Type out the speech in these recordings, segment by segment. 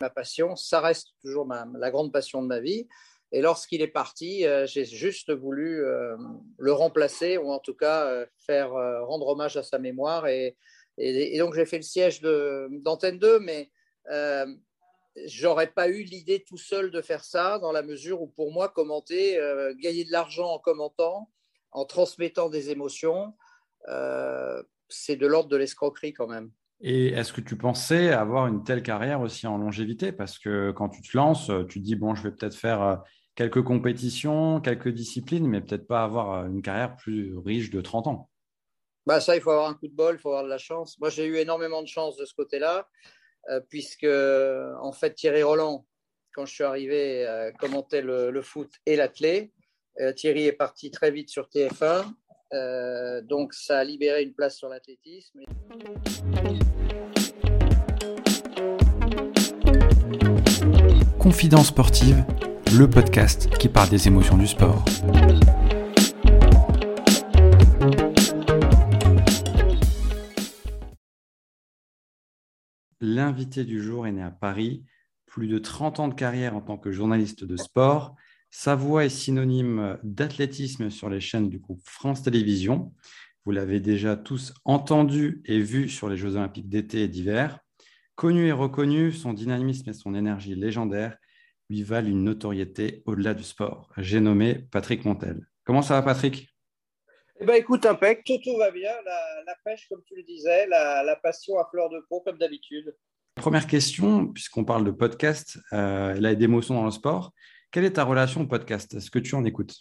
ma passion, ça reste toujours la grande passion de ma vie. Et lorsqu'il est parti, euh, j'ai juste voulu euh, le remplacer ou en tout cas euh, faire rendre hommage à sa mémoire. Et, donc j'ai fait le siège d'Antenne 2, mais j'aurais pas eu l'idée tout seul de faire ça dans la mesure où pour moi commenter, gagner de l'argent en commentant, en transmettant des émotions, c'est de l'ordre de l'escroquerie quand même. Et est-ce que tu pensais avoir une telle carrière aussi en longévité? Parce que quand tu te lances, tu te dis, bon, je vais peut-être faire quelques compétitions, quelques disciplines, mais peut-être pas avoir une carrière plus riche de 30 ans. Bah ça, il faut avoir un coup de bol, il faut avoir de la chance. Moi, j'ai eu énormément de chance de ce côté-là, euh, puisque en fait, Thierry Roland, quand je suis arrivé, euh, commentait le, foot et l'athlé. Euh, Thierry est parti très vite sur TF1, donc ça a libéré une place sur l'athlétisme. Confidence sportive le podcast qui parle des émotions du sport. L'invité du jour est né à Paris, plus de 30 ans de carrière en tant que journaliste de sport. Sa voix est synonyme d'athlétisme sur les chaînes du groupe France Télévisions. Vous l'avez déjà tous entendu et vu sur les Jeux olympiques d'été et d'hiver. Connu et reconnu, son dynamisme et son énergie légendaires lui valent une notoriété au-delà du sport. J'ai nommé Patrick Montel. Comment ça va, Patrick? Eh ben, écoute, impec, tout, tout va bien. La, pêche, comme tu le disais, la, passion à fleur de peau, comme d'habitude. Première question, puisqu'on parle de podcast, euh, là, et d'émotions dans le sport. Quelle est ta relation au podcast? Est-ce que tu en écoutes?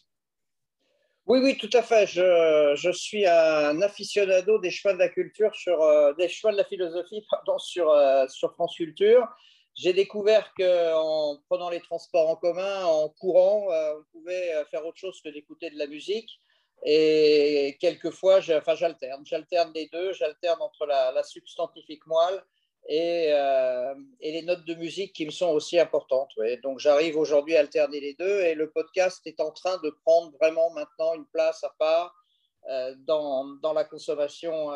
Oui, oui, tout à fait. Je, suis un aficionado des chemins de la culture, sur, euh, des chemins de la philosophie pardon, sur, euh, sur France Culture. J'ai découvert qu'en prenant les transports en commun, en courant, euh, on pouvait euh, faire autre chose que d'écouter de la musique. Et quelquefois, enfin, j'alterne. J'alterne les deux. J'alterne entre la, substantifique moelle et, euh, et, les notes de musique qui me sont aussi importantes. Donc, j'arrive aujourd'hui à alterner les deux. Et le podcast est en train de prendre vraiment maintenant une place à part dans, dans, la consommation,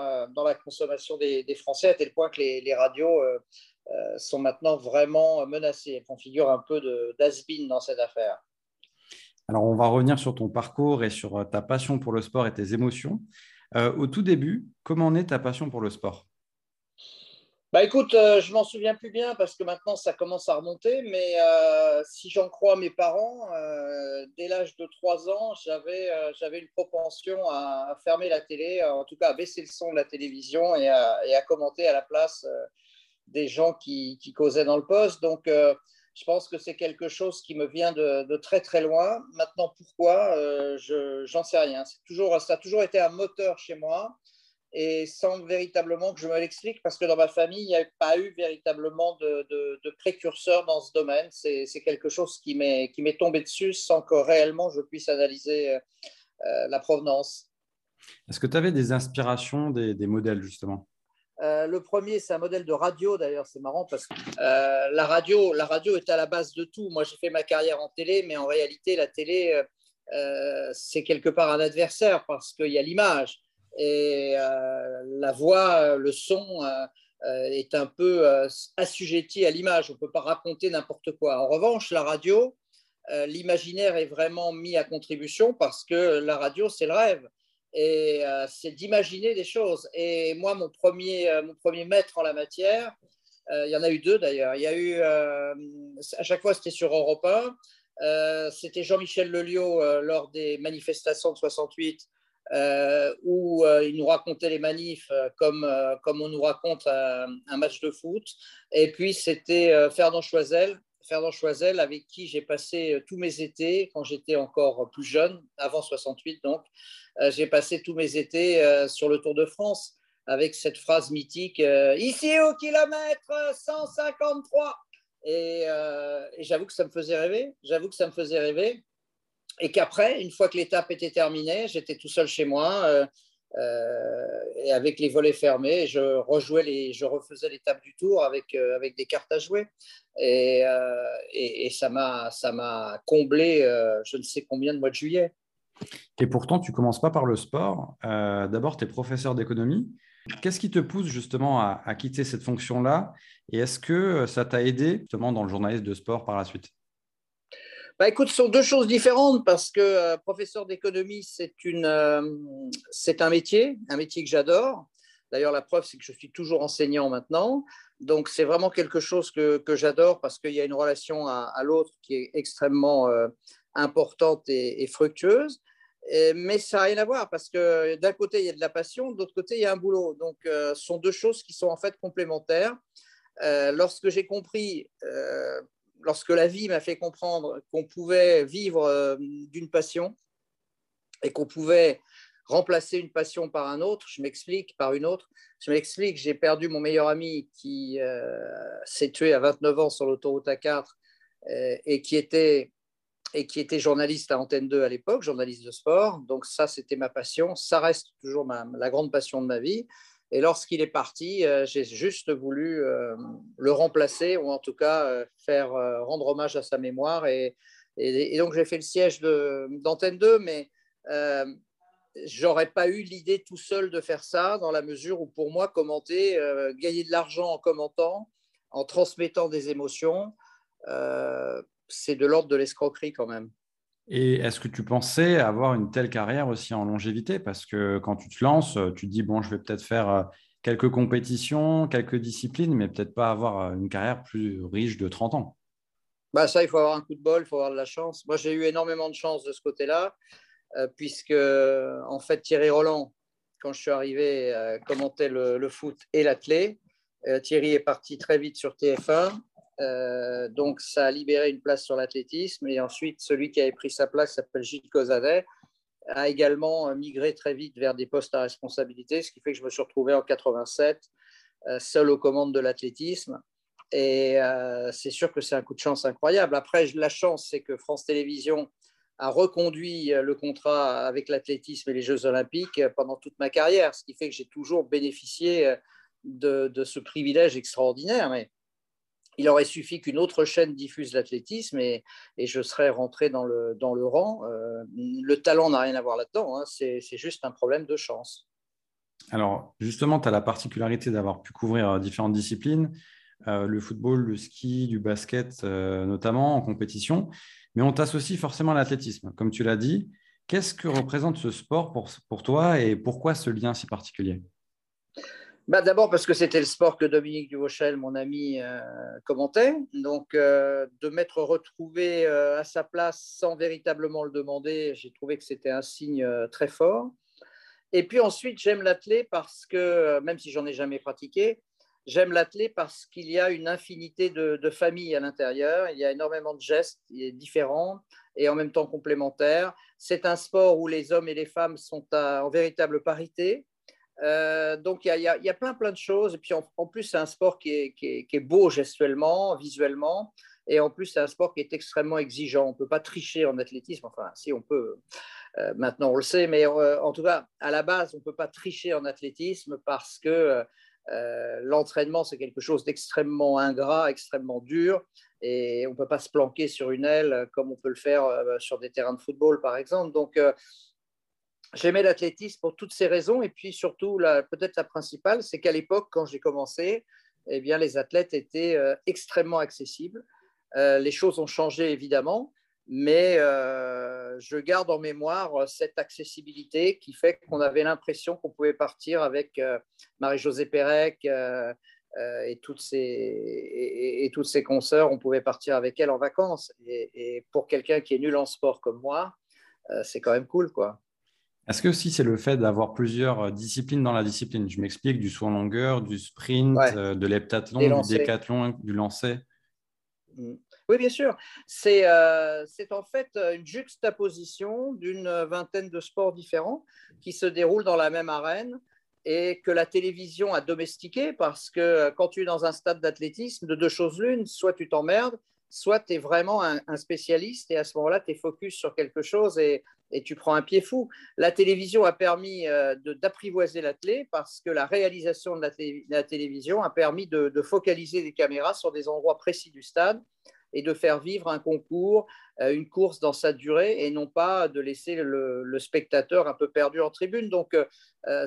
consommation des, Français, à tel point que les, radios euh, sont maintenant vraiment menacées. Elles font figure un peu d'asbin dans cette affaire. Alors, on va revenir sur ton parcours et sur euh, ta passion pour le sport et tes émotions. Euh, au tout début, comment naît ta passion pour le sport? Bah écoute, je m'en souviens plus bien parce que maintenant ça commence à remonter, mais si j'en crois mes parents, dès l'âge de 3 ans, j'avais j'avais une propension à, fermer la télé, en tout cas à baisser le son de la télévision et à, et à commenter à la place des gens qui, causaient dans le poste. Donc, euh, je pense que c'est quelque chose qui me vient de, très très loin. Maintenant, pourquoi? Euh, Je J'en sais rien. Toujours, ça a toujours été un moteur chez moi et sans véritablement que je me l'explique, parce que dans ma famille, il n'y a pas eu véritablement de, de, précurseur dans ce domaine. C'est quelque chose qui m'est tombé dessus sans que réellement je puisse analyser euh, la provenance. Est-ce que tu avais des inspirations, des modèles justement? Euh, le premier, c'est un modèle de radio, d'ailleurs, c'est marrant parce que euh, la, radio, la radio est à la base de tout. Moi, j'ai fait ma carrière en télé, mais en réalité, la télé, euh, c'est quelque part un adversaire parce qu'il y a l'image. Et la voix, le son est un peu assujetti à l'image. On ne peut pas raconter n'importe quoi. En revanche, la radio, l'imaginaire est vraiment mis à contribution parce que la radio, c'est le rêve et euh, c'est d'imaginer des choses. Et moi, mon premier, euh, mon premier maître en la matière, euh, il y en a eu deux d'ailleurs. Il y a eu, à chaque fois, c'était sur Europe 1. c'était Jean-Michel Lelio lors des manifestations de 68, où il nous racontait les manifs comme, comme on nous raconte un, match de foot. Et puis, c'était Ferdinand Choisel Ferdinand Choisel, avec qui j'ai passé tous mes étés quand j'étais encore plus jeune, avant 68 donc. Euh, j'ai passé tous mes étés euh, sur le Tour de France avec cette phrase mythique euh, Ici au kilomètre 153 Et, et j'avoue que ça me faisait rêver. J'avoue que ça me faisait rêver. Et qu'après, une fois que l'étape était terminée, j'étais tout seul chez moi. et avec les volets fermés, je rejouais les, je refaisais l'étape du tour avec, avec des cartes à jouer. Et, et, et ça m'a comblé je ne sais combien de mois de juillet. Et pourtant, tu commences pas par le sport. Euh, d'abord, tu es professeur d'économie. Qu'est-ce qui te pousse justement à, quitter cette fonction-là? Et est-ce que ça t'a aidé justement dans le journalisme de sport par la suite? Bah, écoute, ce sont deux choses différentes parce que euh, professeur d'économie, c'est euh, un métier, un métier que j'adore. D'ailleurs, la preuve, c'est que je suis toujours enseignant maintenant. Donc, c'est vraiment quelque chose que, que j'adore parce qu'il y a une relation à, l'autre qui est extrêmement euh, importante et, fructueuse. mais ça n'a rien à voir parce que d'un côté, il y a de la passion, de l'autre côté, il y a un boulot. Donc, ce sont deux choses qui sont en fait complémentaires. lorsque j'ai compris lorsque la vie m'a fait comprendre qu'on pouvait vivre euh, d'une passion et qu'on pouvait remplacer une passion par un autre, je m'explique, par une autre. Je m'explique, j'ai perdu mon meilleur ami qui euh, s'est tué à 29 ans sur l'autoroute A4 euh, et, qui était, et qui était journaliste à Antenne 2 à l'époque, journaliste de sport. Donc ça, c'était ma passion. Ça reste toujours la grande passion de ma vie. Et lorsqu'il est parti, euh, j'ai juste voulu euh, le remplacer ou en tout cas euh, faire rendre hommage à sa mémoire. Et, donc j'ai fait le siège d'Antenne 2, mais j'aurais pas eu l'idée tout seul de faire ça dans la mesure où pour moi commenter, gagner de l'argent en commentant, en transmettant des émotions, c'est de l'ordre de l'escroquerie quand même. Et est-ce que tu pensais avoir une telle carrière aussi en longévité? Parce que quand tu te lances, tu te dis, bon, je vais peut-être faire euh, quelques compétitions, quelques disciplines, mais peut-être pas avoir euh, une carrière plus riche de 30 ans. Bah ça, il faut avoir un coup de bol, il faut avoir de la chance. Moi, j'ai eu énormément de chance de ce côté-là, euh, puisque, en fait, Thierry Roland, quand je suis arrivé, commentait le, le, foot et l'athlé. Thierry est parti très vite sur TF1. Euh, donc, ça a libéré une place sur l'athlétisme. Et ensuite, celui qui avait pris sa place, s'appelle Gilles Cosadet, a également euh, migré très vite vers des postes à responsabilité, ce qui fait que je me suis retrouvé en 87 euh, seul aux commandes de l'athlétisme. Et c'est sûr que c'est un coup de chance incroyable. Après, la chance, c'est que France Télévisions a reconduit le contrat avec l'athlétisme et les Jeux olympiques pendant toute ma carrière, ce qui fait que j'ai toujours bénéficié de, de ce privilège extraordinaire. Mais il aurait suffi qu'une autre chaîne diffuse l'athlétisme et, je serais rentré dans le, rang. Euh, le talent n'a rien à voir là-dedans, hein. c'est juste un problème de chance. Alors, justement, tu as la particularité d'avoir pu couvrir euh, différentes disciplines, euh, le football, le ski, du basket notamment en compétition, mais on t'associe forcément à l'athlétisme. Comme tu l'as dit, qu'est-ce que représente ce sport pour toi et pourquoi ce lien si particulier? Bah, D'abord parce que c'était le sport que Dominique Duvauchel, mon ami, euh, commentait. Donc, euh, de m'être retrouvé euh, à sa place sans véritablement le demander, j'ai trouvé que c'était un signe très fort. Et puis ensuite, j'aime l'athlé parce que, même si j'en ai jamais pratiqué, j'aime l'athlé parce qu'il y a une infinité de, de familles à l'intérieur. Il y a énormément de gestes différents et en même temps complémentaires. C'est un sport où les hommes et les femmes sont en véritable parité. Euh, donc, il y, a, plein, plein de choses. Et puis, en, plus, c'est un sport qui est, beau gestuellement, visuellement. Et en plus, c'est un sport qui est extrêmement exigeant. On ne peut pas tricher en athlétisme. Enfin, si on peut, euh, maintenant on le sait. Mais euh, en tout cas, à la base, on ne peut pas tricher en athlétisme parce que l'entraînement, c'est quelque chose d'extrêmement ingrat, extrêmement dur. Et on ne peut pas se planquer sur une aile comme on peut le faire sur des terrains de football, par exemple. Donc, J'aimais l'athlétisme pour toutes ces raisons. Et puis surtout, peut-être la principale, c'est qu'à l'époque, quand j'ai commencé, eh bien, les athlètes étaient euh, extrêmement accessibles. Euh, les choses ont changé évidemment, mais euh, je garde en mémoire cette accessibilité qui fait qu'on avait l'impression qu'on pouvait partir avec Marie-Josée Pérec et, toutes ses, et, toutes ses consoeurs, on pouvait partir avec elle en vacances. Et, et pour quelqu'un qui est nul en sport comme moi, c'est quand même cool, quoi. Est-ce que aussi c'est le fait d'avoir plusieurs euh, disciplines dans la discipline? Je m'explique, du saut en longueur, du sprint, euh, de l'heptathlon, du décathlon, du lancer mm. Oui, bien sûr. Euh, c'est en fait une juxtaposition d'une vingtaine de sports différents qui se déroulent dans la même arène et que la télévision a domestiqué parce que quand tu es dans un stade d'athlétisme, de deux choses l'une, soit tu t'emmerdes, soit tu es vraiment un, spécialiste et à ce moment-là, tu es focus sur quelque chose et, tu prends un pied fou. La télévision a permis euh, d'apprivoiser l'athlète parce que la réalisation de la, télévision a permis de, focaliser des caméras sur des endroits précis du stade et de faire vivre un concours, une course dans sa durée et non pas de laisser le, spectateur un peu perdu en tribune. Donc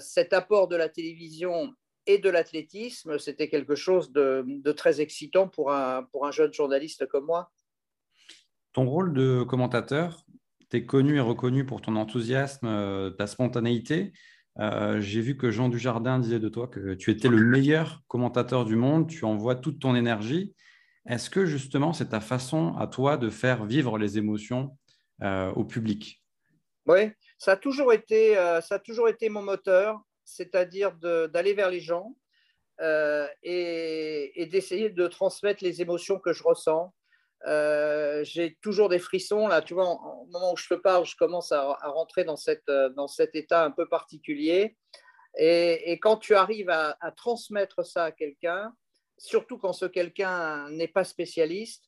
cet apport de la télévision et de l'athlétisme, c'était quelque chose de, très excitant pour un jeune journaliste comme moi. Ton rôle de commentateur, tu es connu et reconnu pour ton enthousiasme, ta spontanéité. Euh, j'ai vu que Jean Dujardin disait de toi que tu étais le meilleur commentateur du monde, tu envoies toute ton énergie. Est-ce que justement c'est ta façon à toi de faire vivre les émotions euh, au public? Oui, ça, a toujours été, euh, ça a toujours été mon moteur, c'est-à-dire d'aller vers les gens et d'essayer de transmettre les émotions que je ressens. Euh, j'ai toujours des frissons. Là, tu vois, au moment où je te parle, je commence à, rentrer dans, cette, euh, dans cet état un peu particulier. Et, quand tu arrives à, transmettre ça à quelqu'un, surtout quand ce quelqu'un n'est pas spécialiste,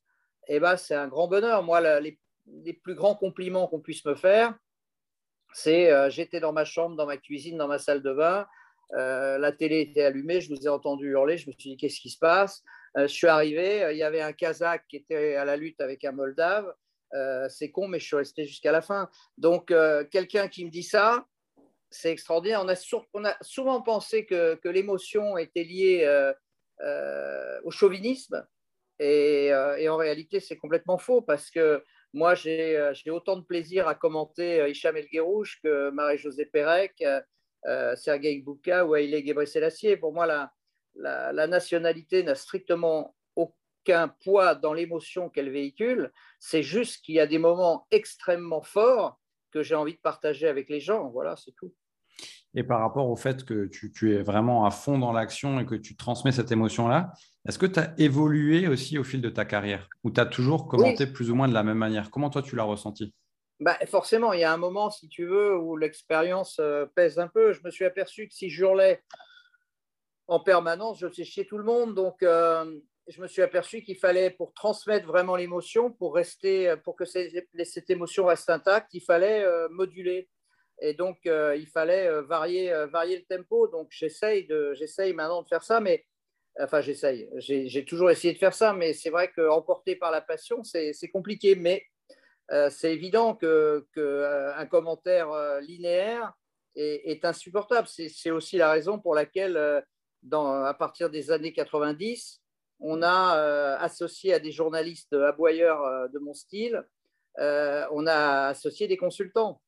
eh ben, c'est un grand bonheur. Moi, les, plus grands compliments qu'on puisse me faire, c'est euh, j'étais dans ma chambre, dans ma cuisine, dans ma salle de bain, la télé était allumée, je vous ai entendu hurler, je me suis dit qu'est-ce qui se passe? Je suis arrivé, euh, il y avait un Kazakh qui était à la lutte avec un Moldave. Euh, c'est con, mais je suis resté jusqu'à la fin. Donc, quelqu'un qui me dit ça, c'est extraordinaire. On a, souvent pensé que, l'émotion était liée au chauvinisme. Et, en réalité, c'est complètement faux parce que moi, j'ai autant de plaisir à commenter Hicham El Guerrouche que Marie-Josée Pérec, Sergei Bouka ou Haïlé Gebrselassie. Pour moi, la, la, nationalité n'a strictement aucun poids dans l'émotion qu'elle véhicule. C'est juste qu'il y a des moments extrêmement forts que j'ai envie de partager avec les gens. Voilà, c'est tout. Et par rapport au fait que tu, es vraiment à fond dans l'action et que tu transmets cette émotion-là, est-ce que tu as évolué aussi au fil de ta carrière ou tu as toujours commenté plus ou moins de la même manière? Comment toi tu l'as ressenti? Bah, Forcément, il y a un moment, si tu veux, où l'expérience euh, pèse un peu. Je me suis aperçu que si j'hurlais en permanence, je faisais chier tout le monde. Donc, euh, je me suis aperçu qu'il fallait, pour transmettre vraiment l'émotion, pour, rester, pour que cette émotion reste intacte, il fallait euh, moduler. Et donc, euh, il fallait varier, varier le tempo. Donc, j'essaye, maintenant de faire ça, mais enfin, j'essaye. J'ai, toujours essayé de faire ça, mais c'est vrai qu'emporté par la passion, c'est, compliqué. Mais c'est évident qu'un que commentaire linéaire est insupportable. C'est, aussi la raison pour laquelle à partir des années 90, on a euh, associé à des journalistes aboyeurs euh, de mon style, euh, on a associé des consultants.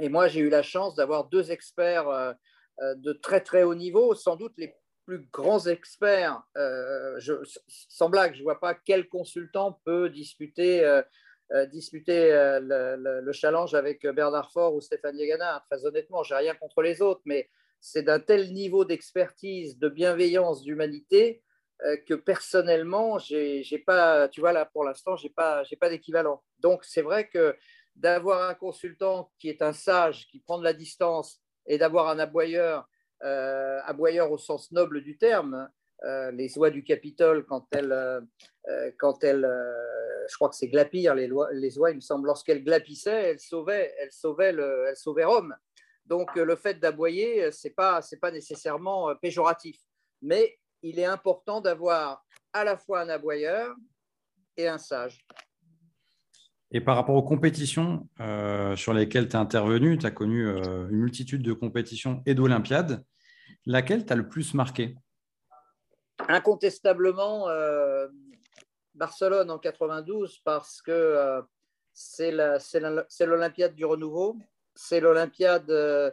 Et moi, j'ai eu la chance d'avoir deux experts de très très haut niveau, sans doute les plus grands experts. Je, sans blague, je ne vois pas quel consultant peut disputer, le, le, challenge avec Bernard Faure ou Stéphane Yegana. Très honnêtement, j'ai rien contre les autres, mais c'est d'un tel niveau d'expertise, de bienveillance, d'humanité euh, que personnellement, j'ai pas, tu vois là pour l'instant, j'ai pas, j'ai pas d'équivalent. Donc c'est vrai que d'avoir un consultant qui est un sage, qui prend de la distance, et d'avoir un aboyeur, euh, aboyeur au sens noble du terme, euh, les oies du Capitole quand elles, quand elles, je crois que c'est glapir les, les oies, il me semble, lorsqu'elles glapissaient, elles sauvaient, elles sauvaient, le, elles sauvaient Rome. Donc euh, le fait d'aboyer, euh, ce n'est pas, pas nécessairement euh, péjoratif. Mais il est important d'avoir à la fois un aboyeur et un sage. Et par rapport aux compétitions sur lesquelles tu es intervenu, tu as connu une multitude de compétitions et d'Olympiades. Laquelle t'a le plus marqué? Incontestablement, Barcelone en 92, parce que c'est l'Olympiade du renouveau c'est l'Olympiade, euh,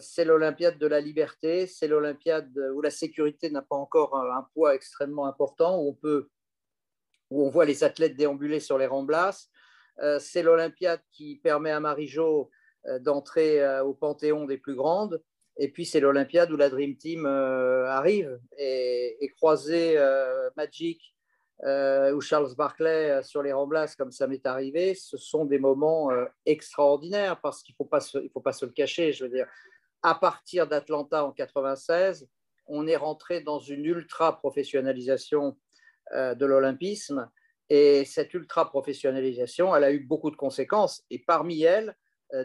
c'est l'Olympiade de la liberté, c'est l'Olympiade où la sécurité n'a pas encore un, poids extrêmement important, où on peut, où on voit les athlètes déambuler sur les remblasses. Euh, c'est l'Olympiade qui permet à Marie-Jo euh, d'entrer au panthéon des plus grandes. Et puis c'est l'Olympiade où la Dream Team arrive et, et Magic euh, ou Charles Barclay euh, sur les remblasses, comme ça m'est arrivé, ce sont des moments euh, extraordinaires parce qu'il ne faut, pas se, faut pas se le cacher. Je veux dire, à partir d'Atlanta en 96, on est rentré dans une ultra-professionnalisation de l'olympisme. Et cette ultra-professionnalisation, elle a eu beaucoup de conséquences. Et parmi elles,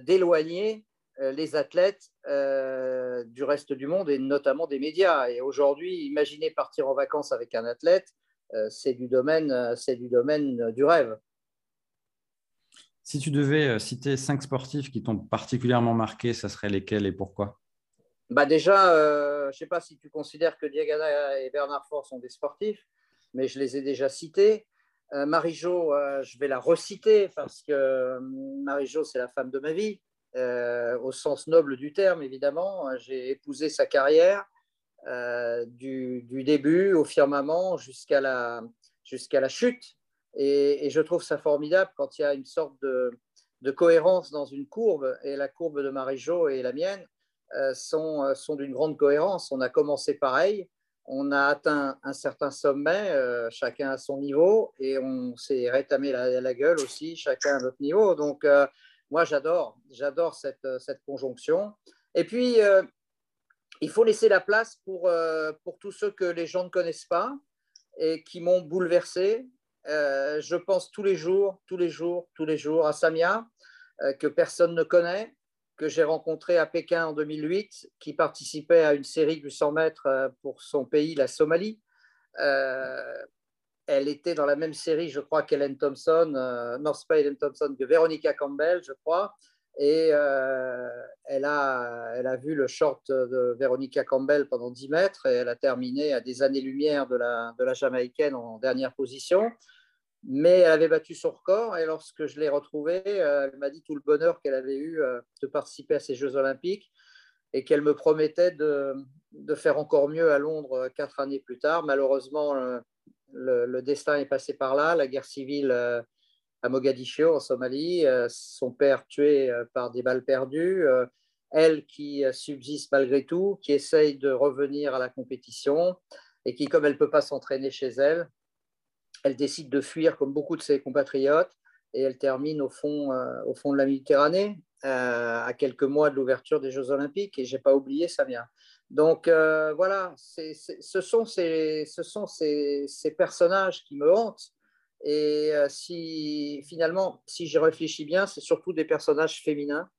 d'éloigner les athlètes du reste du monde et notamment des médias. Et aujourd'hui, imaginez partir en vacances avec un athlète c'est du, domaine, du domaine du rêve. Si tu devais citer cinq sportifs qui t'ont particulièrement marqué, ça serait lesquels et pourquoi? Bah Déjà, je ne sais pas si tu considères que Diagana et Bernard Fort sont des sportifs, mais je les ai déjà cités. Marie-Jo, je vais la reciter parce que Marie-Jo, c'est la femme de ma vie. Euh, au sens noble du terme, évidemment. J'ai épousé sa carrière euh, du, début au firmament jusqu'à la, jusqu'à la chute. Et, je trouve ça formidable quand il y a une sorte de, de cohérence dans une courbe. Et la courbe de Marie-Jo et la mienne euh, sont, sont d'une grande cohérence. On a commencé pareil, on a atteint un certain sommet, chacun à son niveau, et on s'est rétamé la, la, gueule aussi, chacun à notre niveau. Donc, moi, j'adore, cette, euh, cette, conjonction. Et puis, euh, il faut laisser la place pour, euh, pour tous ceux que les gens ne connaissent pas et qui m'ont bouleversé. je pense tous les jours, tous les jours, tous les jours à Samia, que personne ne connaît, que j'ai rencontré à Pékin en 2008, qui participait à une série du 100 mètres pour son pays, la Somalie elle était dans la même série, je crois, qu'Ellen Thompson, euh, North Ellen Thompson, que Veronica Campbell, je crois. Et euh, elle, a, elle a vu le short de Veronica Campbell pendant 10 mètres et elle a terminé à des années-lumière de la, de la Jamaïcaine en dernière position. Mais elle avait battu son record et lorsque je l'ai retrouvée, euh, elle m'a dit tout le bonheur qu'elle avait eu de participer à ces Jeux olympiques et qu'elle me promettait de, de, faire encore mieux à Londres quatre années plus tard. Malheureusement, le, destin est passé par là, la guerre civile euh, à Mogadiscio, en Somalie, euh, son père tué euh, par des balles perdues, elle qui subsiste malgré tout, qui essaye de revenir à la compétition et qui, comme elle ne peut pas s'entraîner chez elle, elle décide de fuir comme beaucoup de ses compatriotes et elle termine au fond, au fond de la Méditerranée, à quelques mois de l'ouverture des Jeux Olympiques. Et je n'ai pas oublié Samia. Donc euh, voilà, ce sont ces, personnages qui me hantent. Et euh, si finalement, si j'y réfléchis bien, c'est surtout des personnages féminins,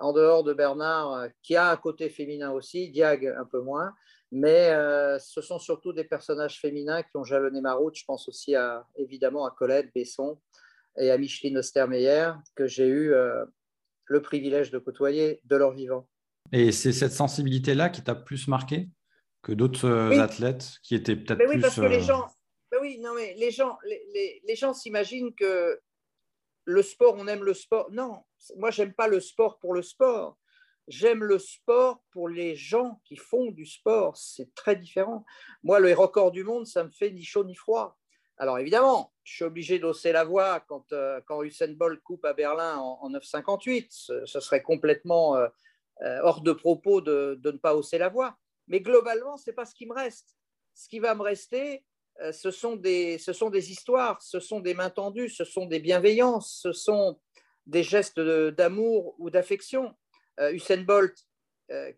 en dehors de Bernard, euh, qui a un côté féminin aussi, Diag un peu moins, mais ce sont surtout des personnages féminins qui ont jalonné ma route. Je pense aussi à, évidemment à Colette Besson et à Micheline Ostermeyer, que j'ai eu le privilège de côtoyer de leur vivant. Et c'est cette sensibilité-là qui t'a plus marqué que d'autres euh, athlètes qui étaient peut-être plus. Oui, parce que les euh, gens. oui, non, mais les gens, les, les, gens s'imaginent que le sport, on aime le sport. Non, moi, j'aime pas le sport pour le sport. J'aime le sport pour les gens qui font du sport. C'est très différent. Moi, le record du monde, ça me fait ni chaud ni froid. Alors évidemment, je suis obligé d'hausser la voix quand, euh, quand Usain Bolt coupe à Berlin en, en 9,58. Ce, ce, serait complètement euh, hors de propos de, ne pas hausser la voix. Mais globalement, ce n'est pas ce qui me reste. Ce qui va me rester, euh, ce sont, des, ce sont des histoires, ce sont des mains tendues, ce sont des bienveillances, ce sont des gestes d'amour ou d'affection. Euh, Usain Bolt,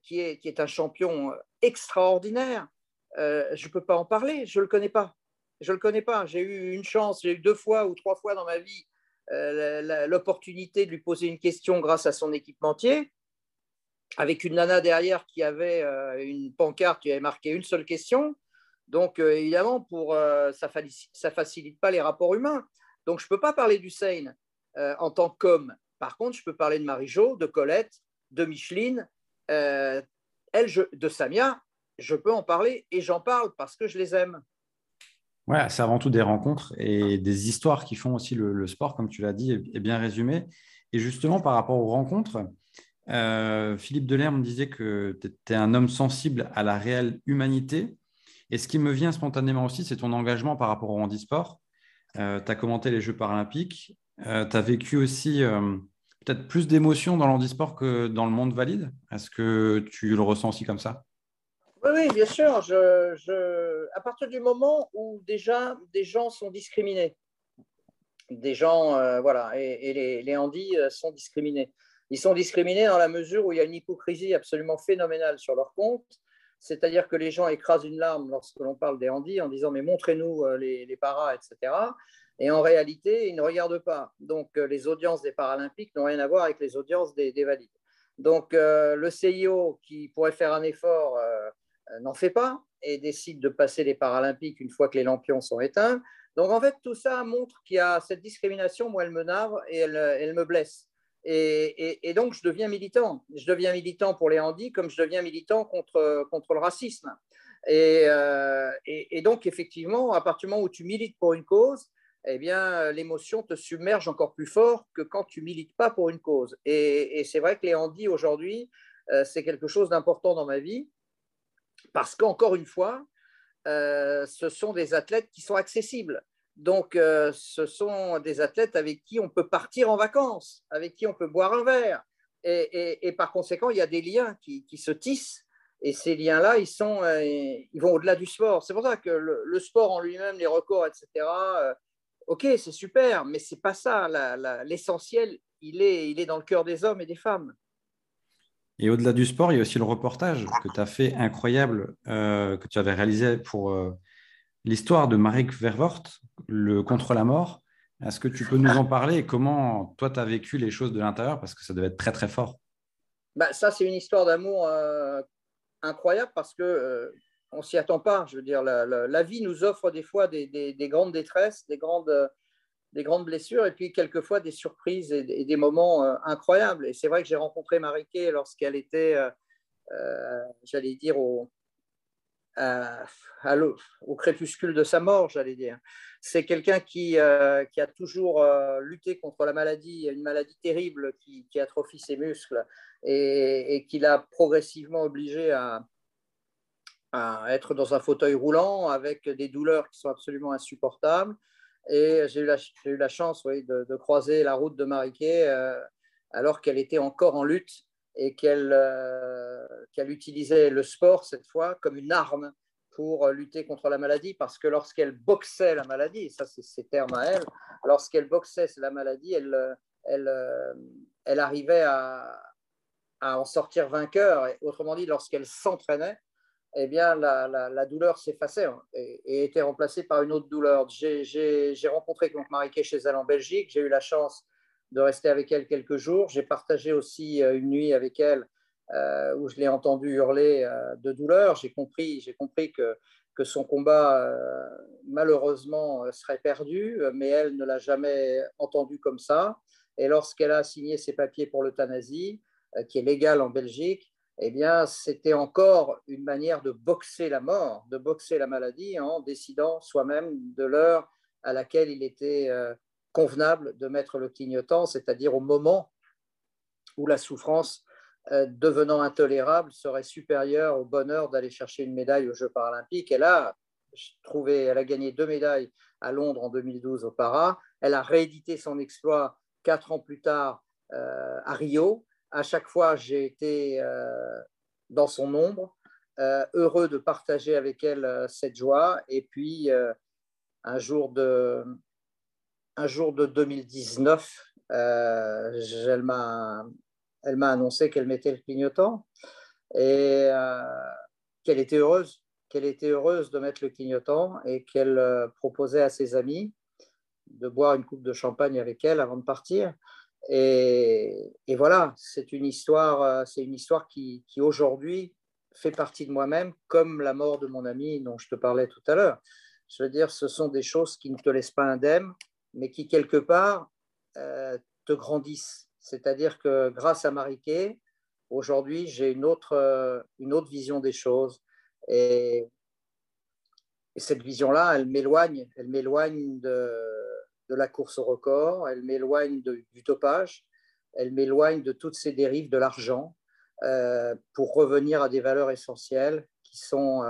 qui, est, qui est un champion extraordinaire, je ne peux pas en parler, je ne le connais pas. Je ne le connais pas. J'ai eu une chance, j'ai eu deux fois ou trois fois dans ma vie l'opportunité de lui poser une question grâce à son équipementier avec une nana derrière qui avait euh, une pancarte qui avait marqué une seule question. Donc, euh, évidemment, euh, ça ne facilite pas les rapports humains. Donc, je ne peux pas parler du Seine en tant qu'homme. Par contre, je peux parler de Marie-Jo, de Colette, de Micheline, de Samia. Je peux en parler et j'en parle parce que je les aime. Ouais, c'est avant tout des rencontres et des histoires qui font aussi le, sport, comme tu l'as dit, est bien résumé. Et justement, par rapport aux rencontres, euh, Philippe Delerme disait que tu étais un homme sensible à la réelle humanité. Et ce qui me vient spontanément aussi, c'est ton engagement par rapport au handisport. Euh, tu as commenté les Jeux paralympiques. Euh, tu as vécu aussi peut-être plus d'émotions dans l'handisport que dans le monde valide. Est-ce que tu le ressens aussi comme ça? Oui, bien sûr. À partir du moment où déjà des gens sont discriminés, des gens, voilà, et, les handis sont discriminés. Ils sont discriminés dans la mesure où il y a une hypocrisie absolument phénoménale sur leur compte. C'est-à-dire que les gens écrasent une larme lorsque l'on parle des handis en disant mais montrez-nous euh, les, paras, etc. Et en réalité, ils ne regardent pas. Donc euh, les audiences des Paralympiques n'ont rien à voir avec les audiences des, valides. Donc euh, le CIO qui pourrait faire un effort n'en fait pas et décide de passer les Paralympiques une fois que les lampions sont éteints. Donc en fait, tout ça montre qu'il y a cette discrimination, moi, elle me narre et elle, elle me blesse. Et, donc, je deviens militant. Je deviens militant pour les handis comme je deviens militant contre, contre le racisme. Et, euh, et, donc, effectivement, à partir du moment où tu milites pour une cause, eh bien, l'émotion te submerge encore plus fort que quand tu milites pas pour une cause. Et, c'est vrai que les handis aujourd'hui, euh, c'est quelque chose d'important dans ma vie parce qu'encore une fois, euh, ce sont des athlètes qui sont accessibles. Donc, euh, ce sont des athlètes avec qui on peut partir en vacances, avec qui on peut boire un verre. Et, par conséquent, il y a des liens qui, se tissent. Et ces liens-là, ils, sont, euh, ils vont au-delà du sport. C'est pour ça que le, sport en lui-même, les records, etc., ok, c'est super, mais c'est pas ça. L'essentiel, il, est, il est dans le cœur des hommes et des femmes. Et au-delà du sport, il y a aussi le reportage que tu as fait incroyable, euh, que tu avais réalisé pour euh, l'histoire de Marek Vervoort, le contre la mort. Est-ce que tu peux nous en parler et comment toi, tu as vécu les choses de l'intérieur? Parce que ça devait être très, très fort. Bah, ça, c'est une histoire d'amour euh, incroyable parce que on s'y attend pas. Je veux dire, la, vie nous offre des fois des, des grandes détresses, des grandes des grandes blessures et puis quelquefois des surprises et, des moments euh, incroyables. Et c'est vrai que j'ai rencontré Mariké lorsqu'elle était, euh, euh, j'allais dire, au, au crépuscule de sa mort, j'allais dire. C'est quelqu'un qui, qui, a toujours lutté contre la maladie, une maladie terrible qui, qui atrophie ses muscles et, qui l'a progressivement obligé à, à être dans un fauteuil roulant avec des douleurs qui sont absolument insupportables. Et j'ai eu, eu la chance de, croiser la route de Mariquet euh, alors qu'elle était encore en lutte et qu'elle euh, utilisait le sport cette fois comme une arme pour lutter contre la maladie parce que lorsqu'elle boxait la maladie, ça c'est ses termes à elle, lorsqu'elle boxait la maladie, elle, elle, euh, elle arrivait à, à en sortir vainqueur. Autrement dit, lorsqu'elle s'entraînait, eh bien, la, la, douleur s'effaçait et, était remplacée par une autre douleur. J'ai rencontré donc Mariké chez elle en Belgique. J'ai eu la chance de rester avec elle quelques jours. J'ai partagé aussi euh, une nuit avec elle euh, où je l'ai entendu hurler euh, de douleur. J'ai compris, compris que, que son combat, malheureusement, serait perdu, mais elle ne l'a jamais entendu comme ça. Et lorsqu'elle a signé ses papiers pour l'euthanasie, qui est légal en Belgique, eh bien, c'était encore une manière de boxer la mort, de boxer la maladie en décidant soi-même de l'heure à laquelle il était convenable de mettre le clignotant, c'est-à-dire au moment où la souffrance euh, devenant intolérable serait supérieure au bonheur d'aller chercher une médaille aux Jeux paralympiques. Elle a trouvé, elle a gagné deux médailles à Londres en 2012 au para. Elle a réédité son exploit quatre ans plus tard euh, à Rio à chaque fois, j'ai été euh, dans son ombre, heureux de partager avec elle cette joie. Et puis, un, jour de, un jour de 2019, elle m'a elle m'a annoncé qu'elle mettait le clignotant et qu'elle était heureuse, qu'elle était heureuse de mettre le clignotant et qu'elle proposait à ses amis de boire une coupe de champagne avec elle avant de partir. Et, voilà, c'est une histoire, euh, c'est une histoire qui, aujourd'hui fait partie de moi-même, comme la mort de mon ami dont je te parlais tout à l'heure. Je veux dire, ce sont des choses qui ne te laissent pas indemne, mais qui quelque part euh, te grandissent. C'est-à-dire que grâce à Mariquet, aujourd'hui, j'ai une autre, euh, une autre vision des choses. Et, et cette vision-là, elle m'éloigne, elle m'éloigne de, la course au record, elle m'éloigne du topage, elle m'éloigne de toutes ces dérives de l'argent euh, pour revenir à des valeurs essentielles qui sont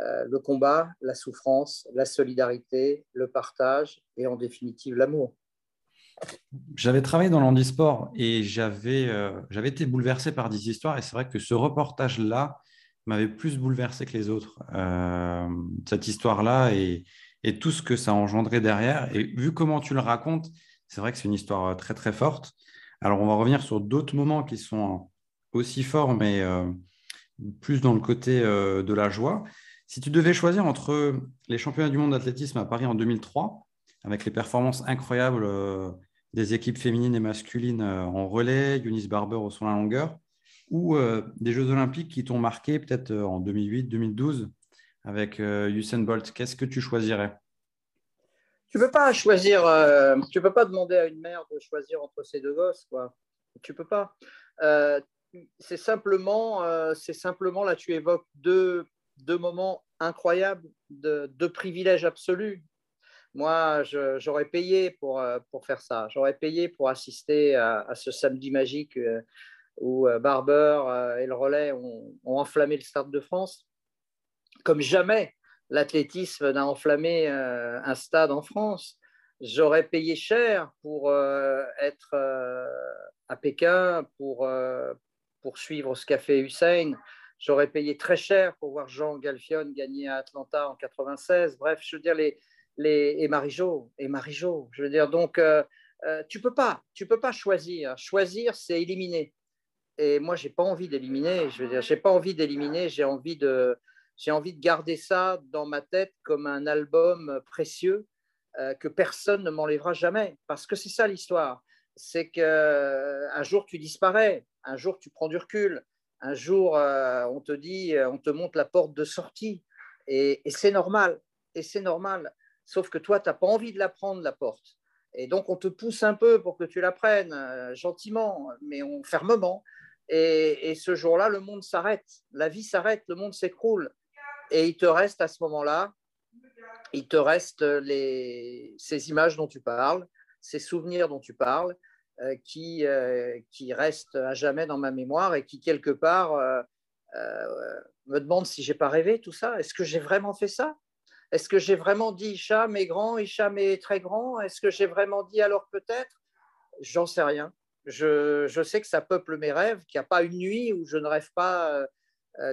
le combat, la souffrance, la solidarité, le partage et en définitive l'amour. J'avais travaillé dans l'handisport et j'avais j'avais été bouleversé par des histoires et c'est vrai que ce reportage-là m'avait plus bouleversé que les autres. cette histoire-là et et tout ce que ça a engendré derrière. Et vu comment tu le racontes, c'est vrai que c'est une histoire euh, très très forte. Alors on va revenir sur d'autres moments qui sont aussi forts, mais euh, plus dans le côté euh, de la joie. Si tu devais choisir entre les championnats du monde d'athlétisme à Paris en 2003, avec les performances incroyables des équipes féminines et masculines en relais, Eunice Barber au son la longueur, ou des Jeux olympiques qui t'ont marqué peut-être en 2008, 2012 avec Usain Bolt. Qu'est-ce que tu choisirais? Tu peux pas choisir, tu peux pas demander à une mère de choisir entre ses deux gosses, quoi. Tu peux pas. c'est simplement, c'est simplement là, tu évoques deux, deux moments incroyables, de, privilèges absolus. Moi, j'aurais payé pour, pour faire ça. J'aurais payé pour assister à, ce samedi magique euh, où euh, Barber euh, et le relais ont, enflammé le Stade de France. Comme jamais l'athlétisme n'a enflammé un stade en France. J'aurais payé cher pour être à Pékin, pour, pour suivre ce qu'a fait Hussein. J'aurais payé très cher pour voir Jean Galfion gagner à Atlanta en 96. Bref, je veux dire, les, les, et Marie-Jo, et Marie-Jo, je veux dire, donc, euh, euh, tu peux pas, tu peux pas choisir. Choisir, c'est éliminer. Et moi, j'ai pas envie d'éliminer. Je veux dire, j'ai pas envie d'éliminer. J'ai envie de, j'ai envie de garder ça dans ma tête comme un album précieux euh, que personne ne m'enlèvera jamais. Parce que c'est ça l'histoire. C'est que un jour tu disparais, un jour tu prends du recul, un jour, euh, on te dit, euh, on te montre la porte de sortie. Et, c'est normal. Et c'est normal. Sauf que toi, tu n'as pas envie de la prendre, la porte. Et donc, on te pousse un peu pour que tu la prennes, euh, gentiment, mais on, fermement. Et, ce jour-là, le monde s'arrête. La vie s'arrête, le monde s'écroule. Et il te reste à ce moment-là, il te reste ces images dont tu parles, ces souvenirs dont tu parles, qui, euh, qui reste à jamais dans ma mémoire et qui, quelque part, euh, me demande si j'ai pas rêvé tout ça. Est-ce que j'ai vraiment fait ça? Est-ce que j'ai vraiment dit Hicham est grand, Hicham est très grand Est-ce que j'ai vraiment dit alors peut-être? J'en sais rien. Je, je, sais que ça peuple mes rêves, qu'il n'y a pas une nuit où je ne rêve pas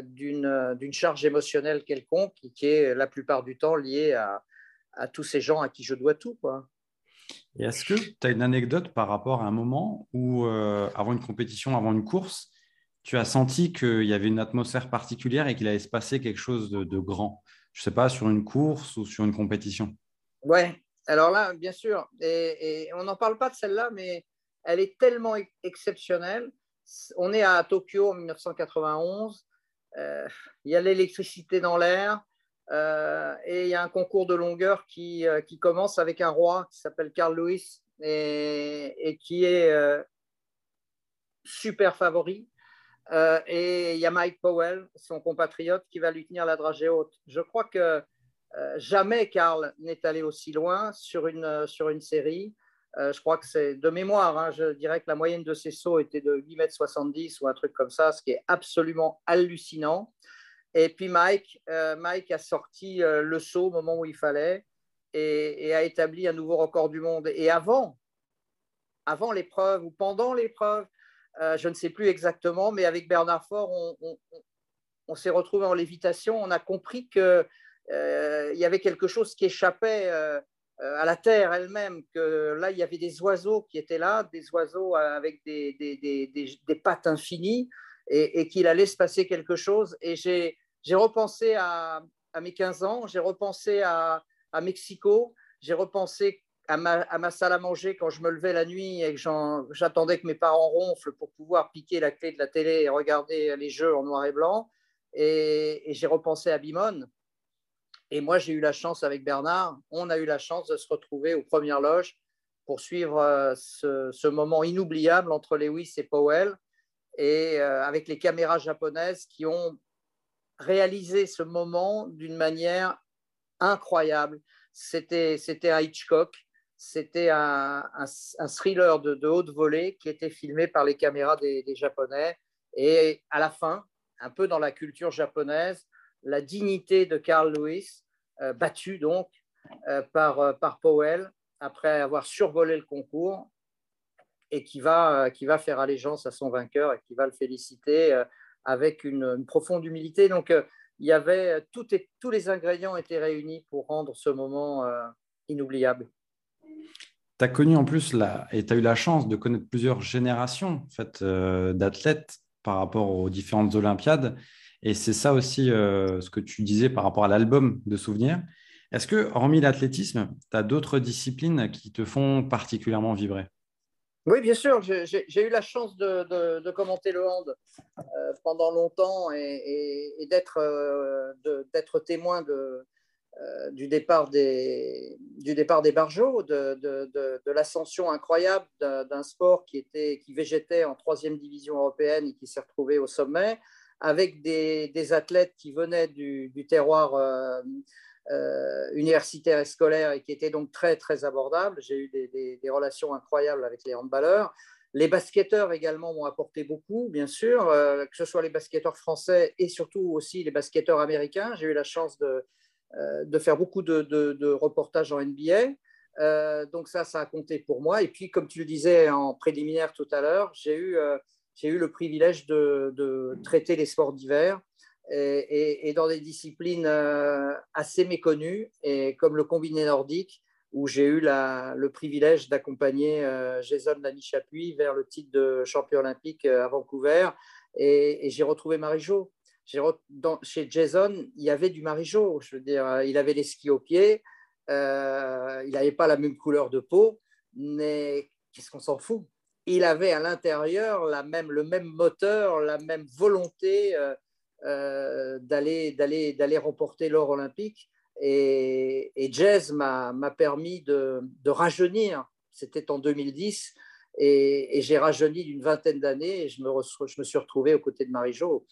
d'une charge émotionnelle quelconque qui est la plupart du temps liée à, à tous ces gens à qui je dois tout. Quoi. Et est-ce que tu as une anecdote par rapport à un moment où, euh, avant une compétition, avant une course, tu as senti qu'il y avait une atmosphère particulière et qu'il allait se passer quelque chose de, grand? Je ne sais pas, sur une course ou sur une compétition Ouais, alors là, bien sûr. Et, on n'en parle pas de celle-là, mais elle est tellement exceptionnelle. On est à Tokyo en 1991. Euh, il y a l'électricité dans l'air. Euh, et il y a un concours de longueur qui, euh, qui commence avec un roi qui s'appelle Carl Lewis et, qui est euh, super favori. et il y a Mike Powell, son compatriote, qui va lui tenir la dragée haute. Je crois que jamais Carl n'est allé aussi loin sur une, sur une série. je crois que c'est de mémoire, hein, je dirais que la moyenne de ses sauts était de 8,70 m ou un truc comme ça, ce qui est absolument hallucinant. Et puis Mike, euh, Mike a sorti euh, le saut au moment où il fallait et, a établi un nouveau record du monde. Et avant, avant l'épreuve ou pendant l'épreuve, euh, je ne sais plus exactement, mais avec Bernard Fort, on, s'est retrouvé en lévitation. On a compris qu'il y avait quelque chose qui échappait à la terre elle-même, que là, il y avait des oiseaux qui étaient là, des oiseaux avec des, des, pattes infinies, et, et qu'il allait se passer quelque chose. Et j'ai j'ai repensé à, mes 15 ans, j'ai repensé à, Mexico, j'ai repensé à ma, salle à manger quand je me levais la nuit et que j'attendais que mes parents ronflent pour pouvoir piquer la clé de la télé et regarder les jeux en noir et blanc. Et, j'ai repensé à Bimone. Et moi, j'ai eu la chance avec Bernard, on a eu la chance de se retrouver aux premières loges pour suivre euh, ce, moment inoubliable entre Lewis et Powell et euh, avec les caméras japonaises qui ont réaliser ce moment d'une manière incroyable. C'était, un Hitchcock, c'était un, un, thriller de, de, haute volée qui était filmé par les caméras des, Japonais. Et à la fin, un peu dans la culture japonaise, la dignité de Carl Lewis, euh, battu donc euh, par, euh, par Powell, après avoir survolé le concours, et qui va, qui va faire allégeance à son vainqueur et qui va le féliciter avec une, profonde humilité. Donc, euh, il y avait tout tous les ingrédients étaient réunis pour rendre ce moment euh, inoubliable. Tu as connu en plus la, et tu as eu la chance de connaître plusieurs générations en fait, euh, d'athlètes par rapport aux différentes Olympiades. Et c'est ça aussi ce que tu disais par rapport à l'album de souvenirs. Est-ce que, hormis l'athlétisme, tu as d'autres disciplines qui te font particulièrement vibrer? Oui, bien sûr. J'ai eu la chance de, commenter le hand euh, pendant longtemps et, d'être témoin de, du, départ des, du barjots, de, l'ascension incroyable d'un sport qui, était, qui végétait en troisième division européenne et qui s'est retrouvé au sommet, avec des, athlètes qui venaient du, terroir euh, universitaire et scolaire et qui était donc très, très abordable. J'ai eu des, relations incroyables avec les handballeurs. Les basketteurs également m'ont apporté beaucoup, bien sûr, euh, que ce soit les basketteurs français et surtout aussi les basketteurs américains. J'ai eu la chance de, euh, faire beaucoup de, reportages en NBA. donc ça, ça a compté pour moi. Et puis, comme tu le disais en préliminaire tout à l'heure, j'ai eu, eu le privilège de, traiter les sports d'hiver et, dans des disciplines euh, assez méconnues, et comme le combiné nordique, où j'ai eu le privilège d'accompagner euh, Jason Lamy-Chapuis vers le titre de champion olympique euh, à Vancouver. Et, j'ai retrouvé Marie-Jo. Chez Jason, il y avait du Marie-Jo. Je veux dire, il avait les skis aux pieds, il n'avait pas la même couleur de peau, mais qu'est-ce qu'on s'en fout? Il avait à l'intérieur même, le même moteur, la même volonté. D'aller d'aller d'aller remporter l'or olympique. Et, Jazz m'a permis de, rajeunir. C'était en 2010. Et, j'ai rajeuni d'une vingtaine d'années et je me, je me suis retrouvé aux côtés de Marie-Jo.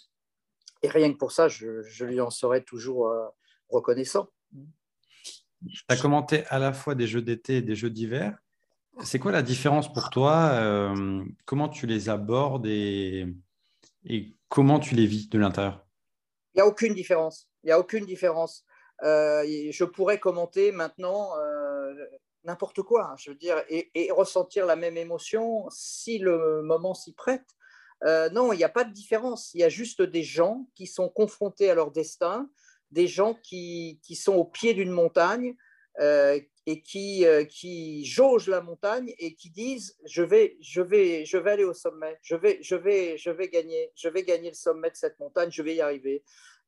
Et rien que pour ça, je, lui en serai toujours euh, reconnaissant. Tu as commenté à la fois des jeux d'été et des jeux d'hiver. C'est quoi la différence pour toi euh, Comment tu les abordes et, et comment tu les vis de l'intérieur? Il n'y a aucune différence. Il n'y a aucune différence. Euh, je pourrais commenter maintenant euh, n'importe quoi, je veux dire, et, ressentir la même émotion si le moment s'y prête. Euh, non, il n'y a pas de différence. Il y a juste des gens qui sont confrontés à leur destin, des gens qui, qui sont au pied d'une montagne, et qui, euh, qui jaugent la montagne et qui disent je vais, je vais, je vais aller au sommet, je vais, je, vais, je vais gagner, je vais gagner le sommet de cette montagne, je vais y arriver.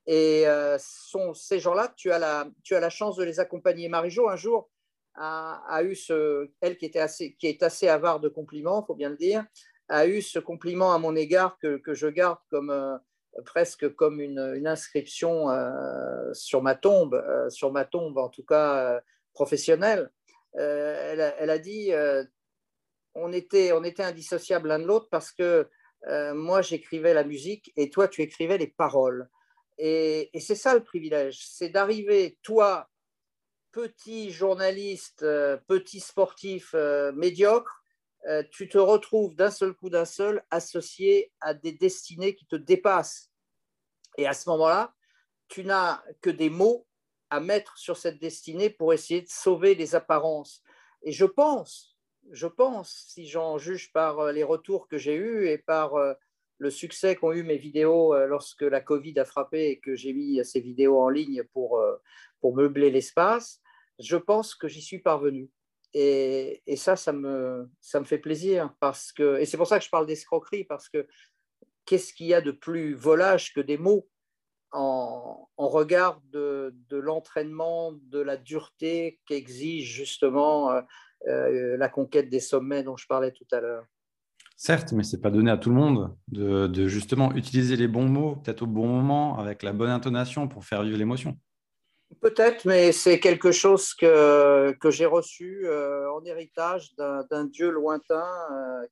Et euh, sont ces gens-là, tu, as la, tu as la chance de les accompagner. Marie-Jo, un jour, a, eu ce, elle qui, était assez, qui est assez avare de compliments, il faut bien le dire, a eu ce compliment à mon égard que, que je garde comme euh, presque comme une, une inscription sur ma tombe, sur ma tombe en tout cas professionnelle, euh, elle, a, dit euh, on, était, on était indissociables l'un de l'autre parce que euh, moi j'écrivais la musique et toi tu écrivais les paroles. Et, c'est ça le privilège, c'est d'arriver, toi, petit journaliste, petit sportif médiocre, tu te retrouves d'un seul coup d'un seul associé à des destinées qui te dépassent. Et à ce moment-là, tu n'as que des mots à mettre sur cette destinée pour essayer de sauver les apparences. Et je pense, je pense, si j'en juge par euh, les retours que j'ai eus et par euh, le succès qu'ont eu mes vidéos euh, lorsque la Covid a frappé et que j'ai mis ces vidéos en ligne pour, pour meubler l'espace, je pense que j'y suis parvenu. Et, et, ça, ça me, ça me fait plaisir. Parce que, et c'est pour ça que je parle d'escroquerie, parce que qu'est-ce qu'il y a de plus volage que des mots? En, regard de, l'entraînement, de la dureté qu'exige justement euh, euh, la conquête des sommets dont je parlais tout à l'heure. Certes, mais ce n'est pas donné à tout le monde de, justement utiliser les bons mots, peut-être au bon moment, avec la bonne intonation pour faire vivre l'émotion. Peut-être, mais c'est quelque chose que, que j'ai reçu euh, en héritage d'un dieu lointain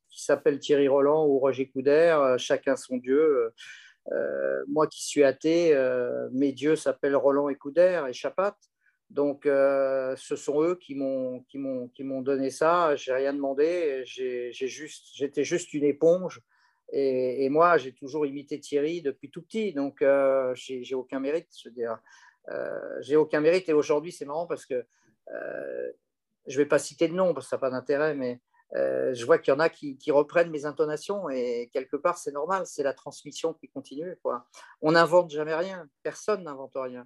qui s'appelle Thierry Roland ou Roger Coudert, chacun son dieu. Euh, moi qui suis athée, euh, mes dieux s'appellent Roland Écoudère et Chapat. Donc, euh, ce sont eux qui m'ont qui m'ont qui m'ont donné ça. J'ai rien demandé. J'ai juste j'étais juste une éponge. Et, moi, j'ai toujours imité Thierry depuis tout petit. Donc, j'ai aucun mérite. Je veux dire, j'ai aucun mérite. Et aujourd'hui, c'est marrant parce que je vais pas citer de nom parce que ça n'a pas d'intérêt, mais euh, je vois qu'il y en a qui, reprennent mes intonations et quelque part c'est normal, c'est la transmission qui continue. On n'invente jamais rien, personne n'invente rien.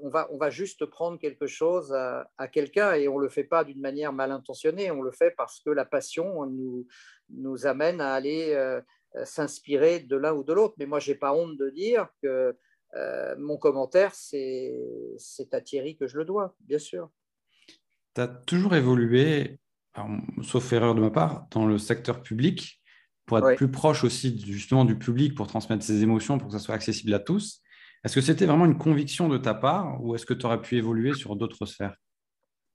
on, va, juste prendre quelque chose à, quelqu'un et on ne le fait pas d'une manière mal intentionnée, on le fait parce que la passion nous, amène à aller euh, s'inspirer de l'un ou de l'autre. Mais moi, je n'ai pas honte de dire que euh, mon commentaire, c'est à Thierry que je le dois, bien sûr. Tu as toujours évolué sauf erreur de ma part, dans le secteur public, pour être plus proche aussi justement du public, pour transmettre ses émotions, pour que ça soit accessible à tous. Est-ce que c'était vraiment une conviction de ta part ou est-ce que tu aurais pu évoluer sur d'autres sphères?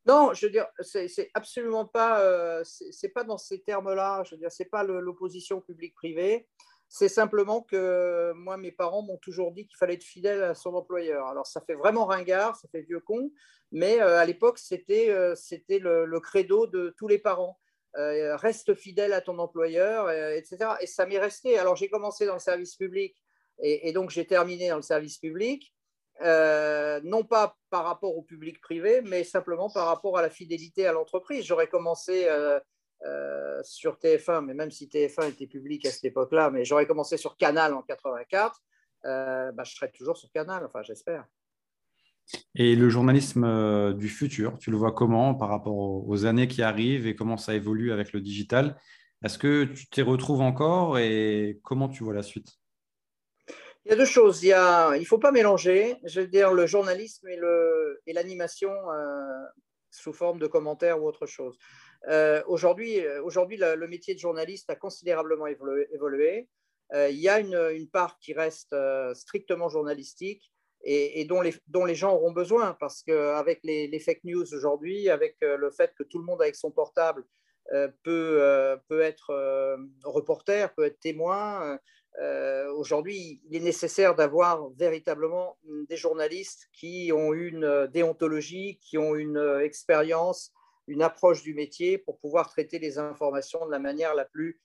Non, je veux dire, c'est absolument pas, euh, c'est pas dans ces termes-là. Je veux dire, c'est pas l'opposition publique-privée. C'est simplement que moi, mes parents m'ont toujours dit qu'il fallait être fidèle à son employeur. Alors, ça fait vraiment ringard, ça fait vieux con, mais euh, à l'époque, c'était euh, le, credo de tous les parents. reste fidèle à ton employeur, etc. Et ça m'est resté. Alors, j'ai commencé dans le service public et, donc j'ai terminé dans le service public. Euh, non pas par rapport au public privé, mais simplement par rapport à la fidélité à l'entreprise. J'aurais commencé euh, euh, sur TF1, mais même si TF1 était public à cette époque-là, mais j'aurais commencé sur Canal en 84, bah, je serais toujours sur Canal, enfin j'espère. Et le journalisme du futur, tu le vois comment par rapport aux années qui arrivent et comment ça évolue avec le digital? Est-ce que tu t'y retrouves encore et comment tu vois la suite? Il y a deux choses. Il ne faut pas mélanger, je veux dire, le journalisme et l'animation euh, sous forme de commentaires ou autre chose. Euh, aujourd'hui, aujourd'hui le métier de journaliste a considérablement évolué. Euh, il y a une, part qui reste strictement journalistique et, dont, les, dont, les, gens auront besoin parce qu'avec les, les, fake news aujourd'hui, avec le fait que tout le monde avec son portable peut, peut être reporter, peut être témoin, euh, aujourd'hui, il est nécessaire d'avoir véritablement des journalistes qui ont une déontologie, qui ont une expérience, une approche du métier pour pouvoir traiter les informations de la manière la plus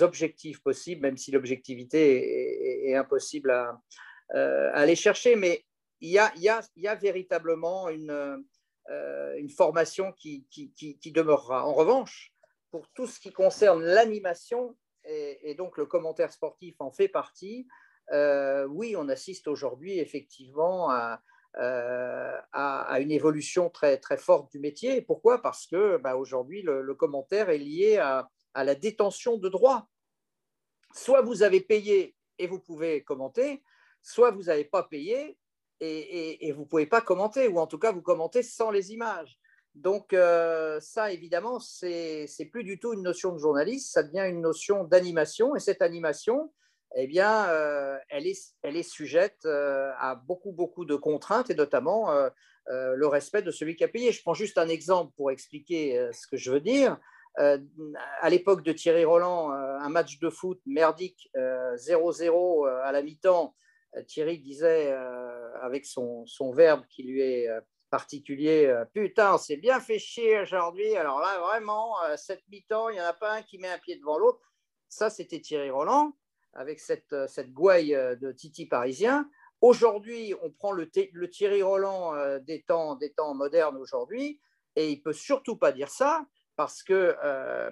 objective possible, même si l'objectivité est, impossible à, euh, aller chercher. Mais il y a, véritablement une, euh, formation qui, qui demeurera. En revanche, pour tout ce qui concerne l'animation, et, donc le commentaire sportif en fait partie. Euh, oui, on assiste aujourd'hui effectivement à, euh, à, une évolution très, très forte du métier. Pourquoi? Parce que bah, aujourd'hui, le, commentaire est lié à, la détention de droits. Soit vous avez payé et vous pouvez commenter, soit vous n'avez pas payé et, et, vous ne pouvez pas commenter, ou en tout cas vous commentez sans les images. Donc euh, ça, évidemment, c'est plus du tout une notion de journaliste, ça devient une notion d'animation. Et cette animation, eh bien, euh, elle, est, elle, est, sujette euh, à beaucoup, beaucoup de contraintes, et notamment le respect de celui qui a payé. Je prends juste un exemple pour expliquer ce que je veux dire. à l'époque de Thierry Roland, un match de foot merdique 0-0 à la mi-temps, Thierry disait avec son, son verbe qui lui est particulier. Euh, putain, on s'est bien fait chier aujourd'hui. Alors là, vraiment, euh, cette mi-temps, il n'y en a pas un qui met un pied devant l'autre. Ça, c'était Thierry Roland avec cette, euh, cette gouaille de Titi parisien. Aujourd'hui, on prend le, Thierry Roland des temps, des temps modernes aujourd'hui, et il peut surtout pas dire ça parce que,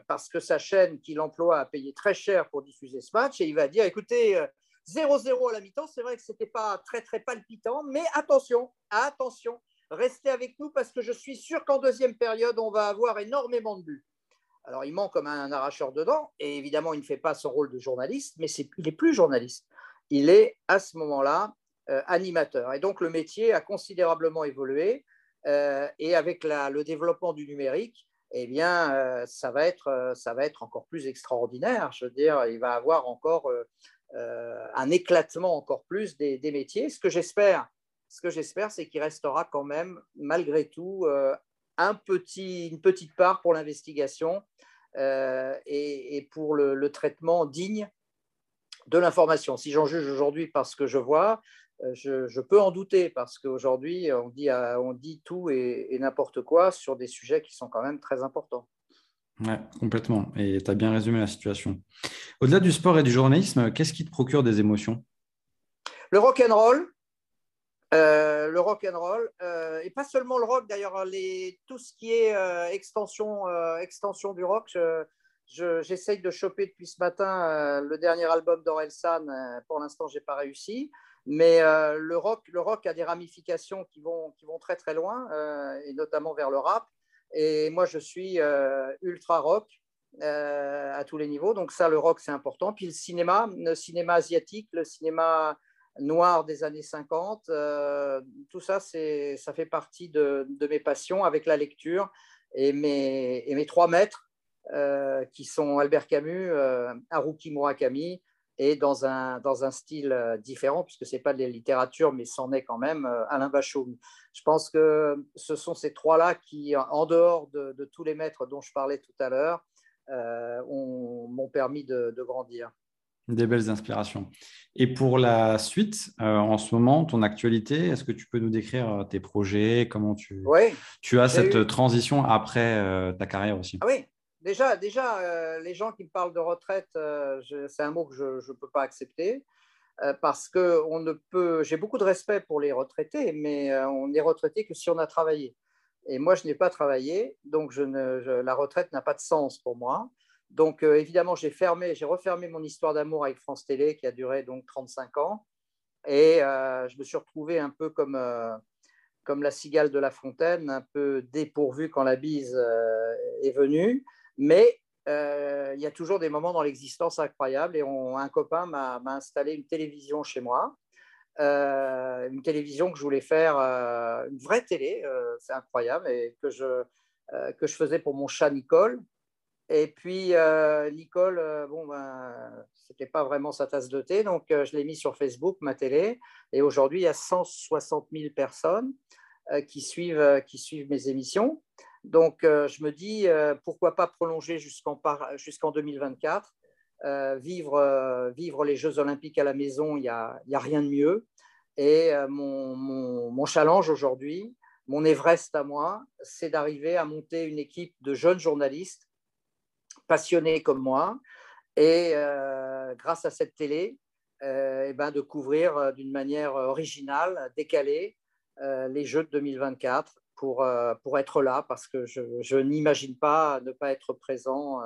parce que sa chaîne qu'il emploie a payé très cher pour diffuser ce match, et il va dire, écoutez, 0-0 à la mi-temps, c'est vrai que ce n'était pas très, très palpitant, mais attention, attention, Restez avec nous parce que je suis sûr qu'en deuxième période, on va avoir énormément de buts. Alors, il manque comme un arracheur dedans, et évidemment, il ne fait pas son rôle de journaliste, mais il n'est plus journaliste. Il est à ce moment-là euh, animateur. Et donc, le métier a considérablement évolué, euh, et avec le développement du numérique, eh bien, euh, ça, va être, ça va être encore plus extraordinaire. Je veux dire, il va avoir encore un éclatement encore plus des métiers. Ce que j'espère, ce que j'espère, c'est qu'il restera quand même, malgré tout, un petit, une petite part pour l'investigation euh, et, pour le, traitement digne de l'information. Si j'en juge aujourd'hui parce ce que je vois, euh, je, peux en douter parce qu'aujourd'hui, on dit, on dit tout et, et n'importe quoi sur des sujets qui sont quand même très importants. Oui, complètement. Et tu as bien résumé la situation. Au-delà du sport et du journalisme, qu'est-ce qui te procure des émotions? Le rock and roll, euh, le rock and roll euh, et pas seulement le rock d'ailleurs tout ce qui est euh, extension extension du rock j'essaye de choper depuis ce matin le dernier album d'Orelsan pour l'instant j'ai pas réussi mais le rock le rock a des ramifications qui vont qui vont très très loin et notamment vers le rap et moi je suis ultra rock à tous les niveaux donc ça le rock c'est important puis le cinéma le cinéma asiatique le cinéma noir des années 50. Euh, tout ça, ça fait partie de, mes passions avec la lecture et mes, trois maîtres, qui sont Albert Camus, Haruki Murakami, et dans un, dans un style différent, puisque ce n'est pas de la littérature, mais c'en est quand même, Alain Bachaume. Je pense que ce sont ces trois-là qui, en dehors de, tous les maîtres dont je parlais tout à l'heure, m'ont permis de grandir. Des belles inspirations. Et pour la suite, euh, en ce moment, ton actualité, est-ce que tu peux nous décrire euh, tes projets, comment tu, tu as cette transition après euh, ta carrière aussi? Ah Oui, déjà, déjà les gens qui me parlent de retraite, c'est un mot que je ne peux pas accepter parce que on ne peut. J'ai beaucoup de respect pour les retraités, mais on n'est retraité que si on a travaillé. Et moi, je n'ai pas travaillé, donc je ne, la retraite n'a pas de sens pour moi. Donc, euh, évidemment, j'ai fermé, j'ai refermé mon histoire d'amour avec France Télé qui a duré donc 35 ans. Et euh, je me suis retrouvé un peu comme, euh, comme la cigale de la fontaine, un peu dépourvu quand la bise est venue. Mais il y a toujours des moments dans l'existence incroyables. Et un copain m'a installé une télévision chez moi. une télévision que je voulais faire, une vraie télé, c'est incroyable, et que je, que je faisais pour mon chat Nicole. Et puis, euh, Nicole, euh, bon, ben, ce n'était pas vraiment sa tasse de thé, donc euh, je l'ai mis sur Facebook, ma télé. Et aujourd'hui, il y a 160 000 personnes qui, suivent, qui suivent mes émissions. Donc, je me dis, pourquoi pas prolonger jusqu'en jusqu'en 2024 vivre, vivre les Jeux Olympiques à la maison, il n'y a, a, rien de mieux. Et mon, mon, mon challenge aujourd'hui, mon Everest à moi, c'est d'arriver à monter une équipe de jeunes journalistes passionnés comme moi. Et euh, grâce à cette télé, euh, eh ben, de couvrir euh, d'une manière originale, décalée, les Jeux de 2024 pour, pour être là, parce que je, je n'imagine pas ne pas être présent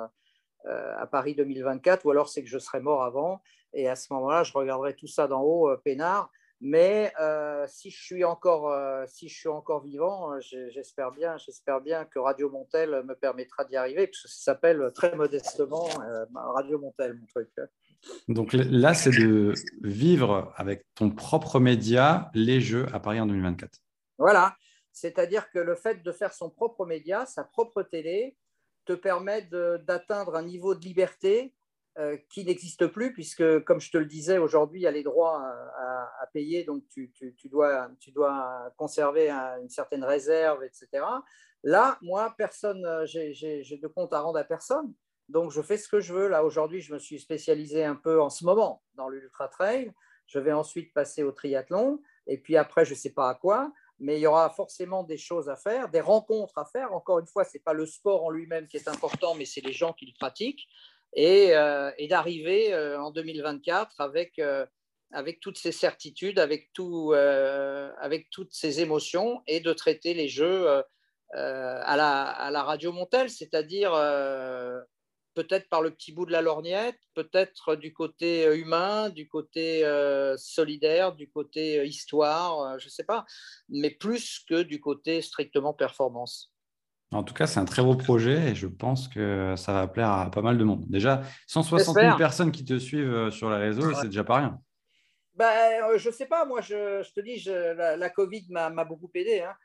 à Paris 2024, ou alors c'est que je serai mort avant. Et à ce moment-là, je regarderai tout ça d'en haut, peinard, mais euh, si, je suis encore, euh, si je suis encore vivant, euh, j'espère bien, j'espère bien que Radio Montel me permettra d'y arriver, ça s'appelle très modestement Radio Montel, mon truc. Donc là, c'est de vivre avec ton propre média les Jeux à Paris en 2024. Voilà, c'est-à-dire que le fait de faire son propre média, sa propre télé, te permet d'atteindre un niveau de liberté qui n'existe plus, puisque, comme je te le disais, aujourd'hui, il y a les droits à, payer, donc tu, dois, conserver une certaine réserve, etc. Là, moi, personne, euh, j'ai de compte à rendre à personne, donc je fais ce que je veux. Là, aujourd'hui, je me suis spécialisé un peu en ce moment dans l'ultra trail. Je vais ensuite passer au triathlon, et puis après, je ne sais pas à quoi, mais il y aura forcément des choses à faire, des rencontres à faire. Encore une fois, ce n'est pas le sport en lui-même qui est important, mais c'est les gens qui le pratiquent et, euh, et d'arriver euh, en 2024 avec, euh, avec toutes ces certitudes, avec, tout, avec toutes ces émotions et de traiter les jeux à, la, à la radio Montel, c'est-à-dire peut-être par le petit bout de la lorgnette, peut-être du côté humain, du côté solidaire, du côté histoire, je ne sais pas, mais plus que du côté strictement performance. En tout cas, c'est un très beau projet et je pense que ça va plaire à pas mal de monde. Déjà, 160 000 personnes qui te suivent euh, sur les réseaux, c'est déjà pas rien. Ben, je ne sais pas, moi, je, te dis, la, Covid m'a beaucoup aidé. Hein,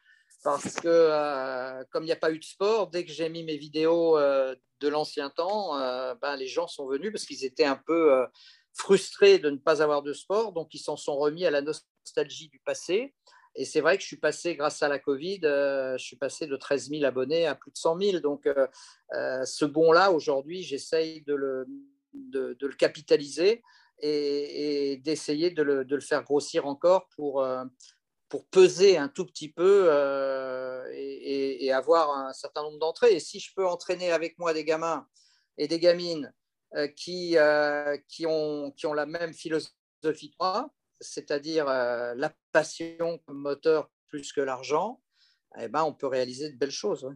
parce que, euh, comme il n'y a pas eu de sport, dès que j'ai mis mes vidéos euh, de l'ancien temps, ben, les gens sont venus parce qu'ils étaient un peu frustrés de ne pas avoir de sport. Donc, ils s'en sont remis à la nostalgie du passé. Et c'est vrai que je suis passé, grâce à la Covid, euh, je suis passé de 13 000 abonnés à plus de 100 000. Donc, euh, euh, ce bond-là, aujourd'hui, j'essaye de le, capitaliser et, d'essayer de le, faire grossir encore pour, peser un tout petit peu et, avoir un certain nombre d'entrées. Et si je peux entraîner avec moi des gamins et des gamines qui ont la même philosophie que moi, c'est-à-dire euh, la passion comme moteur plus que l'argent, eh ben, on peut réaliser de belles choses.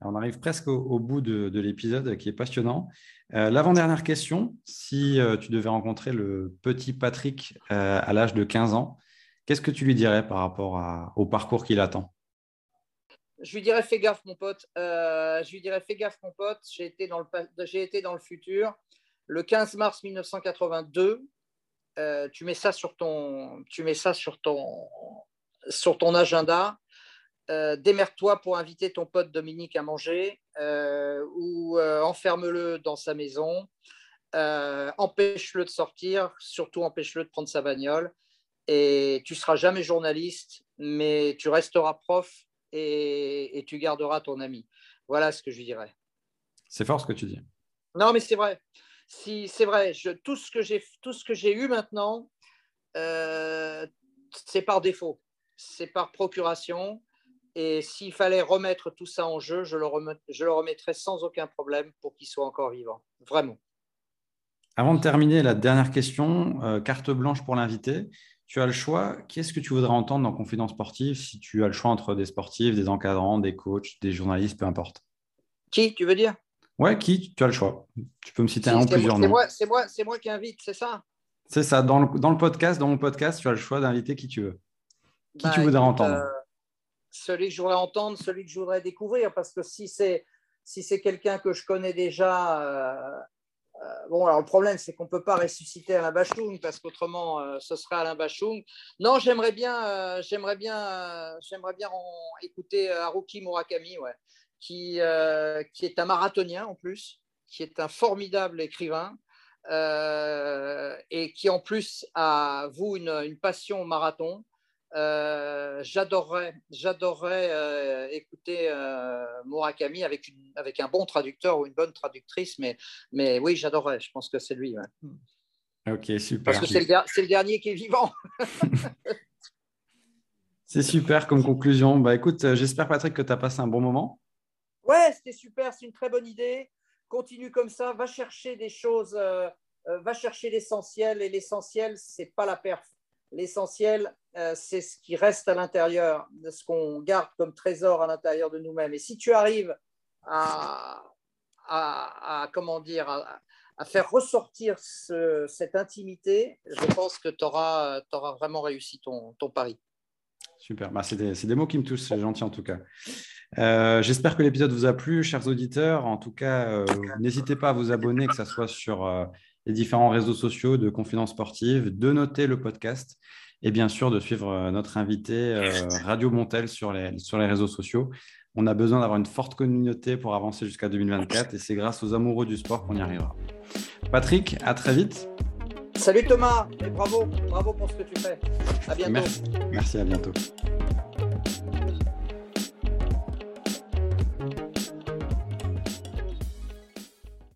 On arrive presque au, bout de, l'épisode qui est passionnant. Euh, l'avant-dernière question, si euh, tu devais rencontrer le petit Patrick à l'âge de 15 ans, qu'est-ce que tu lui dirais par rapport au parcours qu'il attend? Je lui dirais fais gaffe mon pote. je lui dirais fais gaffe mon pote. J'ai été dans le j'ai été dans le futur. Le 15 mars 1982, euh, tu mets ça sur ton, tu mets ça sur ton, sur ton agenda. euh, démerde-toi pour inviter ton pote Dominique à manger euh, ou euh, enferme-le dans sa maison, empêche-le de sortir, surtout empêche-le de prendre sa bagnole et tu seras jamais journaliste, mais tu resteras prof et, tu garderas ton ami. Voilà ce que je dirais. C'est fort ce que tu dis. Non, mais c'est vrai. Si, c'est vrai. Je, tout ce que j'ai, tout ce que j'ai eu maintenant, c'est par défaut, c'est par procuration. Et s'il fallait remettre tout ça en jeu, je le, je le remettrais sans aucun problème pour qu'il soit encore vivant. Vraiment. Avant de terminer, la dernière question, euh, carte blanche pour l'invité. Tu as le choix. Qu'est-ce que tu voudrais entendre dans Confidence Sportive si tu as le choix entre des sportifs, des encadrants, des coachs, des journalistes, peu importe? Qui, tu veux dire? Ouais, qui Tu as le choix. Tu peux me citer un ou plusieurs noms. C'est moi, moi, moi qui invite, c'est ça? C'est ça. Dans le, dans le, podcast, dans mon podcast, tu as le choix d'inviter qui tu veux. Qui bah, tu voudrais entendre? euh, celui que je voudrais entendre, celui que je voudrais découvrir, parce que si c'est si c'est quelqu'un que je connais déjà, euh, euh, bon, alors le problème, c'est qu'on ne peut pas ressusciter Alain Bachung, parce qu'autrement, ce serait Alain Bachung. Non, j'aimerais bien, j'aimerais bien, j'aimerais bien écouter Haruki Murakami, ouais, qui, qui est un marathonien en plus, qui est un formidable écrivain. et qui en plus a, vous, une, une passion au marathon. Euh, j'adorerais, j'adorerais euh, écouter euh, Murakami avec, une, avec un bon traducteur ou une bonne traductrice, mais, mais oui, j'adorerais. Je pense que c'est lui. Ok, super. Parce que c'est le, c'est le dernier qui est vivant. c'est super comme conclusion. Bah, écoute, j'espère, Patrick, que tu as passé un bon moment. Ouais, c'était super. C'est une très bonne idée. Continue comme ça. Va chercher des choses. va chercher l'essentiel. Et l'essentiel, c'est pas la perf L'essentiel, euh, c'est ce qui reste à l'intérieur, ce qu'on garde comme trésor à l'intérieur de nous-mêmes. Et si tu arrives à, comment dire, à, faire ressortir cette intimité, je pense que tu auras, vraiment réussi ton, pari. Super, bah, c'est des, mots qui me touchent, c'est gentil en tout cas. Euh, j'espère que l'épisode vous a plu, chers auditeurs. En tout cas, euh, n'hésitez pas à vous abonner, que ce soit sur les différents réseaux sociaux de Confidence Sportive, de noter le podcast et bien sûr de suivre euh, notre invité euh, Radio Montel sur les, sur les réseaux sociaux. On a besoin d'avoir une forte communauté pour avancer jusqu'à 2024 et c'est grâce aux amoureux du sport qu'on y arrivera. Patrick, à très vite. Salut Thomas et bravo, bravo pour ce que tu fais. À bientôt. Merci, Merci à bientôt.